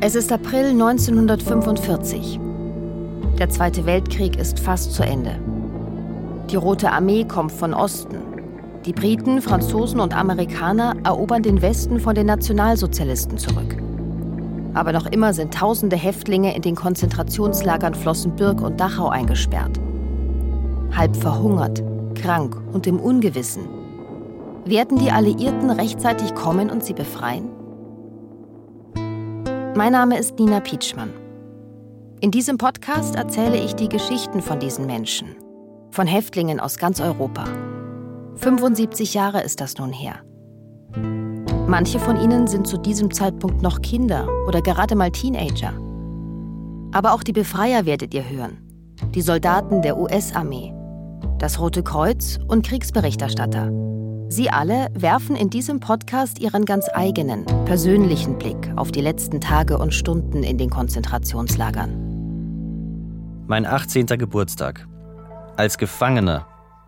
Es ist April 1945. Der Zweite Weltkrieg ist fast zu Ende. Die Rote Armee kommt von Osten. Die Briten, Franzosen und Amerikaner erobern den Westen von den Nationalsozialisten zurück. Aber noch immer sind tausende Häftlinge in den Konzentrationslagern Flossenbürg und Dachau eingesperrt. Halb verhungert, krank und im Ungewissen. Werden die Alliierten rechtzeitig kommen und sie befreien? Mein Name ist Nina Pietschmann. In diesem Podcast erzähle ich die Geschichten von diesen Menschen, von Häftlingen aus ganz Europa. 75 Jahre ist das nun her. Manche von ihnen sind zu diesem Zeitpunkt noch Kinder oder gerade mal Teenager. Aber auch die Befreier werdet ihr hören. Die Soldaten der US-Armee, das Rote Kreuz und Kriegsberichterstatter. Sie alle werfen in diesem Podcast ihren ganz eigenen, persönlichen Blick auf die letzten Tage und Stunden in den Konzentrationslagern. Mein 18. Geburtstag. Als Gefangener,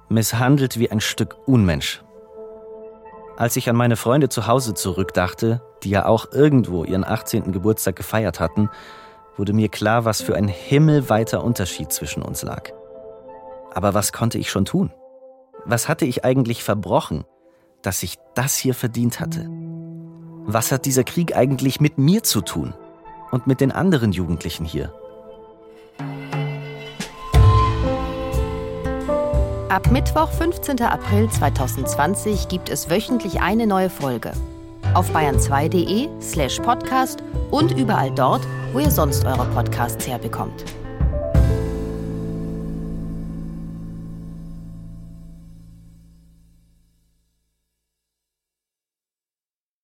misshandelt wie ein Stück Unmensch. Als ich an meine Freunde zu Hause zurückdachte, die ja auch irgendwo ihren 18. Geburtstag gefeiert hatten, wurde mir klar, was für ein himmelweiter Unterschied zwischen uns lag. Aber was konnte ich schon tun? Was hatte ich eigentlich verbrochen, dass ich das hier verdient hatte? Was hat dieser Krieg eigentlich mit mir zu tun und mit den anderen Jugendlichen hier? Ab Mittwoch, 15. April 2020 gibt es wöchentlich eine neue Folge. Auf bayern2.de slash podcast und überall dort, wo ihr sonst eure Podcasts herbekommt.